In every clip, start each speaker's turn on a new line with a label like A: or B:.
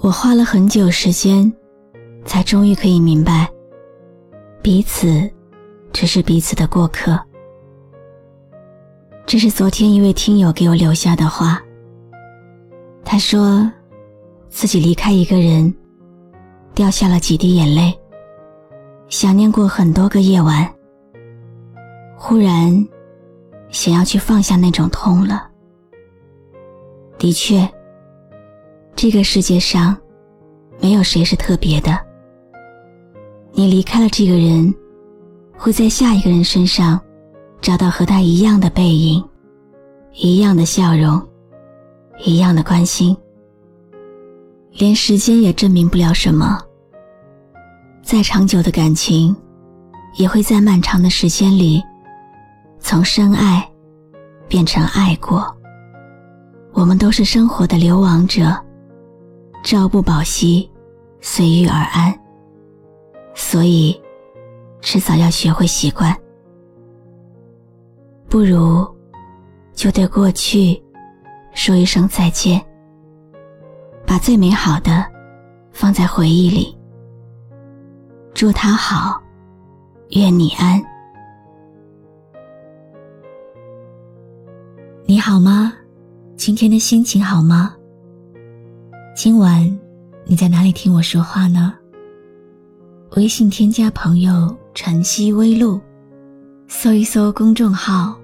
A: 我花了很久时间，才终于可以明白，彼此只是彼此的过客。这是昨天一位听友给我留下的话。他说，自己离开一个人，掉下了几滴眼泪，想念过很多个夜晚，忽然想要去放下那种痛了。的确。这个世界上，没有谁是特别的。你离开了这个人，会在下一个人身上找到和他一样的背影，一样的笑容，一样的关心。连时间也证明不了什么。再长久的感情，也会在漫长的时间里，从深爱变成爱过。我们都是生活的流亡者。朝不保夕，随遇而安。所以，迟早要学会习惯。不如，就对过去说一声再见。把最美好的放在回忆里。祝他好，愿你安。你好吗？今天的心情好吗？今晚你在哪里听我说话呢？微信添加朋友“晨曦微露”，搜一搜公众号，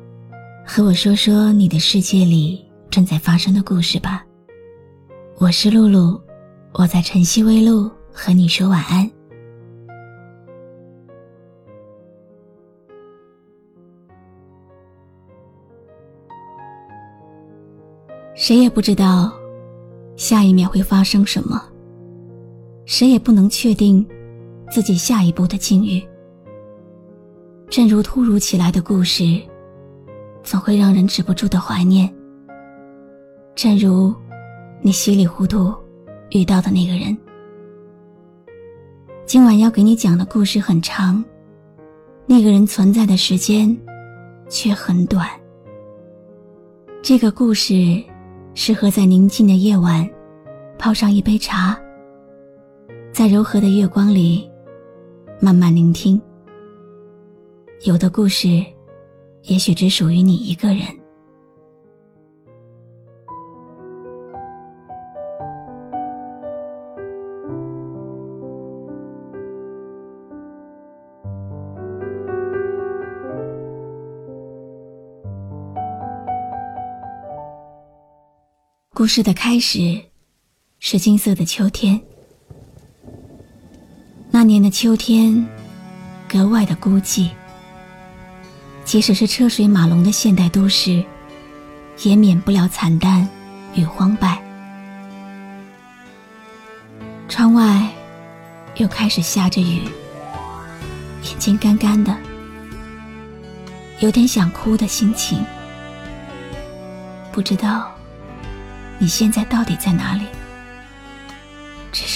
A: 和我说说你的世界里正在发生的故事吧。我是露露，我在晨曦微露和你说晚安。谁也不知道。下一秒会发生什么？谁也不能确定自己下一步的境遇。正如突如其来的故事，总会让人止不住的怀念。正如你稀里糊涂遇到的那个人。今晚要给你讲的故事很长，那个人存在的时间却很短。这个故事。适合在宁静的夜晚，泡上一杯茶，在柔和的月光里，慢慢聆听。有的故事，也许只属于你一个人。故事的开始是金色的秋天。那年的秋天格外的孤寂，即使是车水马龙的现代都市，也免不了惨淡与荒败。窗外又开始下着雨，眼睛干干的，有点想哭的心情，不知道。你现在到底在哪里？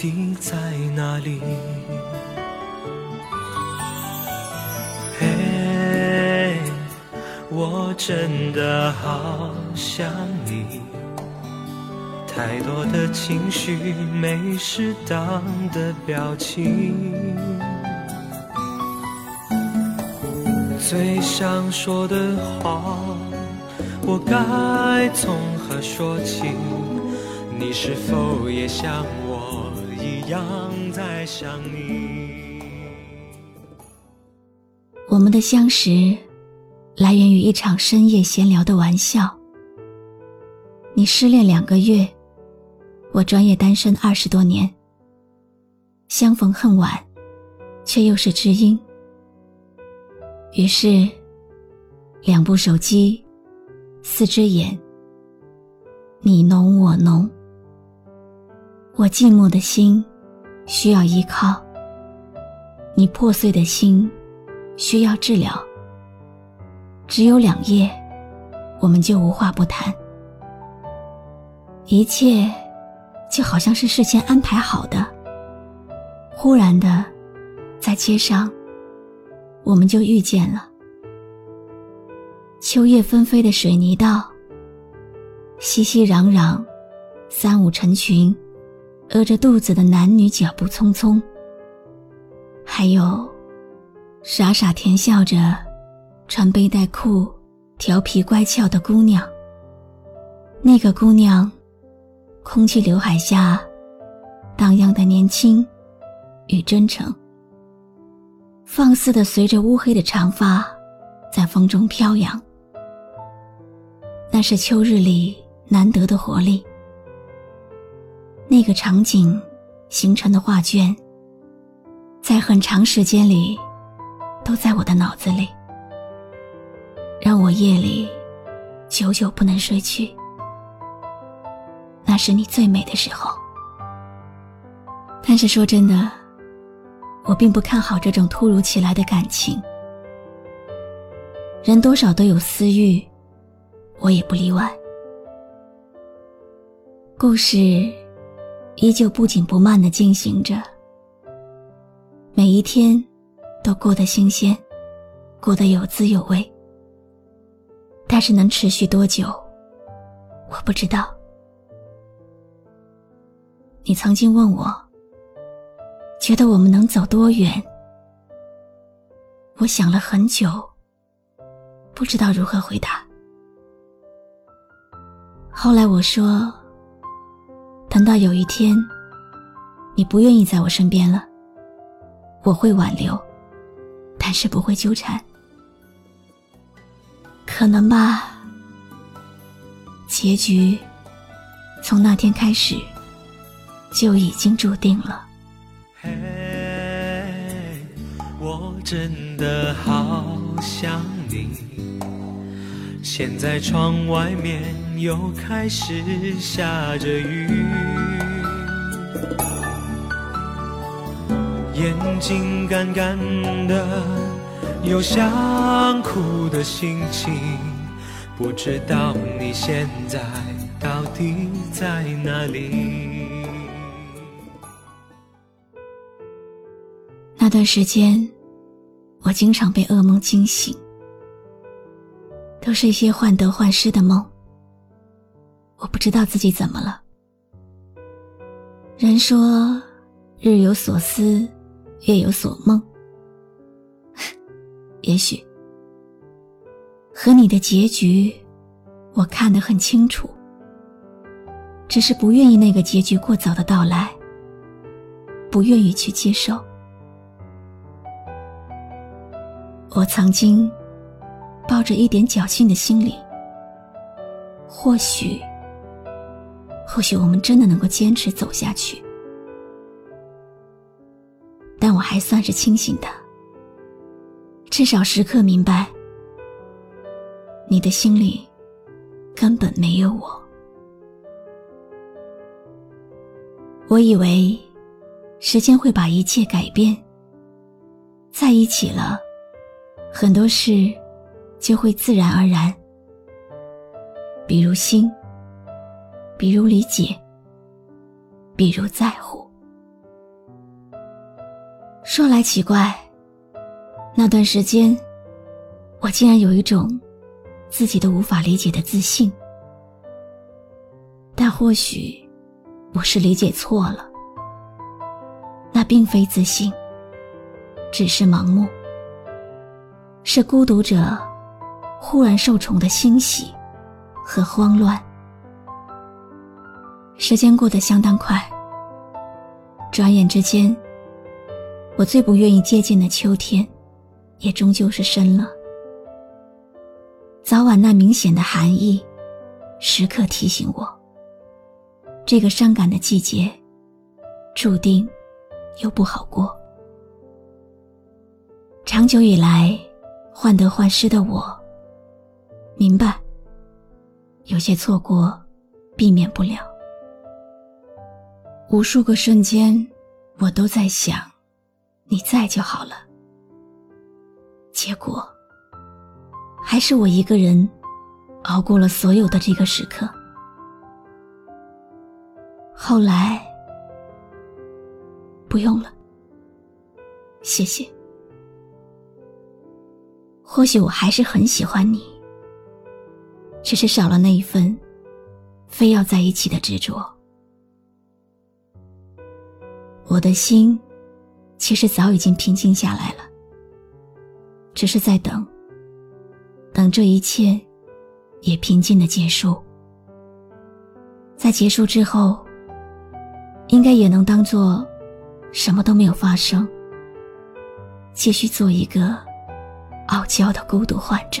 B: 底在哪里？嘿，我真的好想你，太多的情绪没适当的表情，最想说的话，我该从何说起？你是否也像一样在想你。
A: 我们的相识来源于一场深夜闲聊的玩笑。你失恋两个月，我专业单身二十多年。相逢恨晚，却又是知音。于是，两部手机，四只眼，你浓我浓。我寂寞的心需要依靠，你破碎的心需要治疗。只有两夜，我们就无话不谈。一切就好像是事先安排好的。忽然的，在街上，我们就遇见了。秋叶纷飞的水泥道，熙熙攘攘，三五成群，饿着肚子的男女脚步匆匆，还有傻傻甜笑着，穿背带裤，调皮乖巧的姑娘。那个姑娘。空气刘海下，荡漾的年轻与真诚，放肆的随着乌黑的长发在风中飘扬。那是秋日里难得的活力。那个场景形成的画卷，在很长时间里都在我的脑子里，让我夜里久久不能睡去。那是你最美的时候，但是说真的，我并不看好这种突如其来的感情。人多少都有私欲，我也不例外。故事依旧不紧不慢的进行着，每一天都过得新鲜，过得有滋有味。但是能持续多久，我不知道。你曾经问我，觉得我们能走多远？我想了很久，不知道如何回答。后来我说，等到有一天，你不愿意在我身边了，我会挽留，但是不会纠缠。可能吧。结局，从那天开始。就已经注定了。
B: 嘿，我真的好想你。现在窗外面又开始下着雨，眼睛干干的，有想哭的心情。不知道你现在到底在哪里？
A: 那段时间，我经常被噩梦惊醒，都是一些患得患失的梦。我不知道自己怎么了。人说，日有所思，夜有所梦。也许，和你的结局，我看得很清楚，只是不愿意那个结局过早的到来，不愿意去接受。我曾经抱着一点侥幸的心理，或许，或许我们真的能够坚持走下去。但我还算是清醒的，至少时刻明白，你的心里根本没有我。我以为时间会把一切改变，在一起了。很多事就会自然而然，比如心，比如理解，比如在乎。说来奇怪，那段时间，我竟然有一种自己都无法理解的自信。但或许我是理解错了，那并非自信，只是盲目。是孤独者忽然受宠的欣喜和慌乱。时间过得相当快，转眼之间，我最不愿意接近的秋天，也终究是深了。早晚那明显的寒意，时刻提醒我，这个伤感的季节，注定又不好过。长久以来，患得患失的我，明白，有些错过，避免不了。无数个瞬间，我都在想，你在就好了。结果，还是我一个人，熬过了所有的这个时刻。后来，不用了，谢谢。或许我还是很喜欢你，只是少了那一份非要在一起的执着。我的心其实早已经平静下来了，只是在等，等这一切也平静的结束。在结束之后，应该也能当做什么都没有发生，继续做一个。傲娇的孤独患者。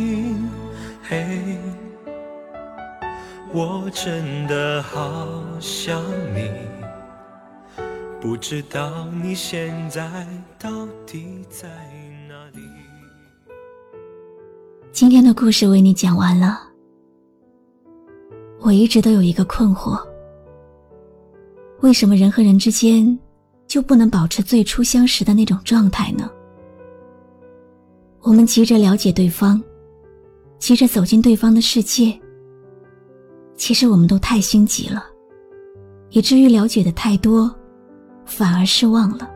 B: 我真的好想你，不知道你现在到底在哪里。
A: 今天的故事为你讲完了，我一直都有一个困惑：为什么人和人之间就不能保持最初相识的那种状态呢？我们急着了解对方，急着走进对方的世界。其实我们都太心急了，以至于了解的太多，反而失望了。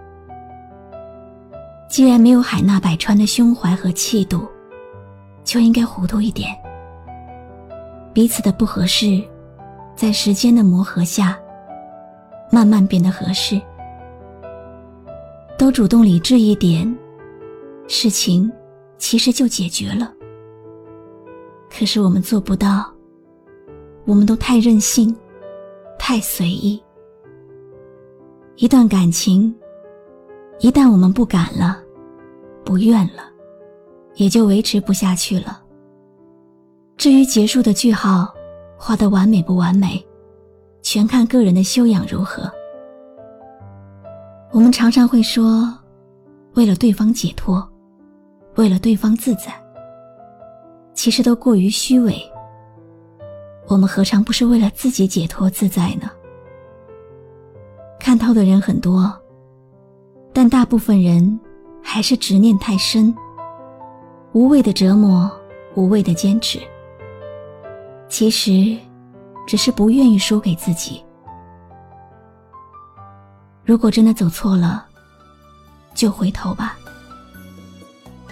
A: 既然没有海纳百川的胸怀和气度，就应该糊涂一点。彼此的不合适，在时间的磨合下，慢慢变得合适。都主动理智一点，事情。其实就解决了。可是我们做不到，我们都太任性，太随意。一段感情，一旦我们不敢了，不愿了，也就维持不下去了。至于结束的句号画的完美不完美，全看个人的修养如何。我们常常会说，为了对方解脱。为了对方自在，其实都过于虚伪。我们何尝不是为了自己解脱自在呢？看透的人很多，但大部分人还是执念太深，无谓的折磨，无谓的坚持。其实，只是不愿意输给自己。如果真的走错了，就回头吧。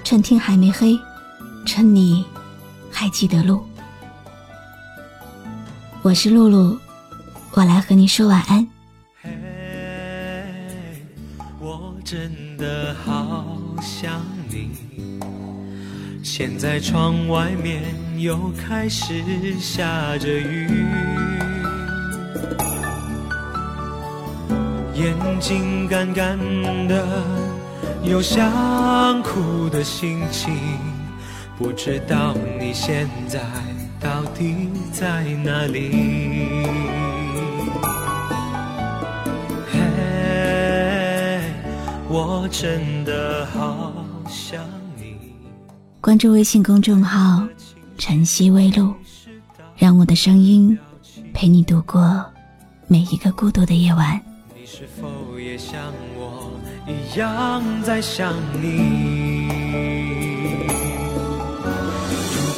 A: 趁天还没黑，趁你还记得路。我是露露，我来和你说晚安。
B: 嘿，我真的好想你。现在窗外面又开始下着雨，眼睛干干的。有想哭的心情，不知道你现在到底在哪里？嘿，我真的好想你。
A: 关注微信公众号“晨曦微露”，让我的声音陪你度过每一个孤独的夜晚。
B: 你是否也像我？一样在想你。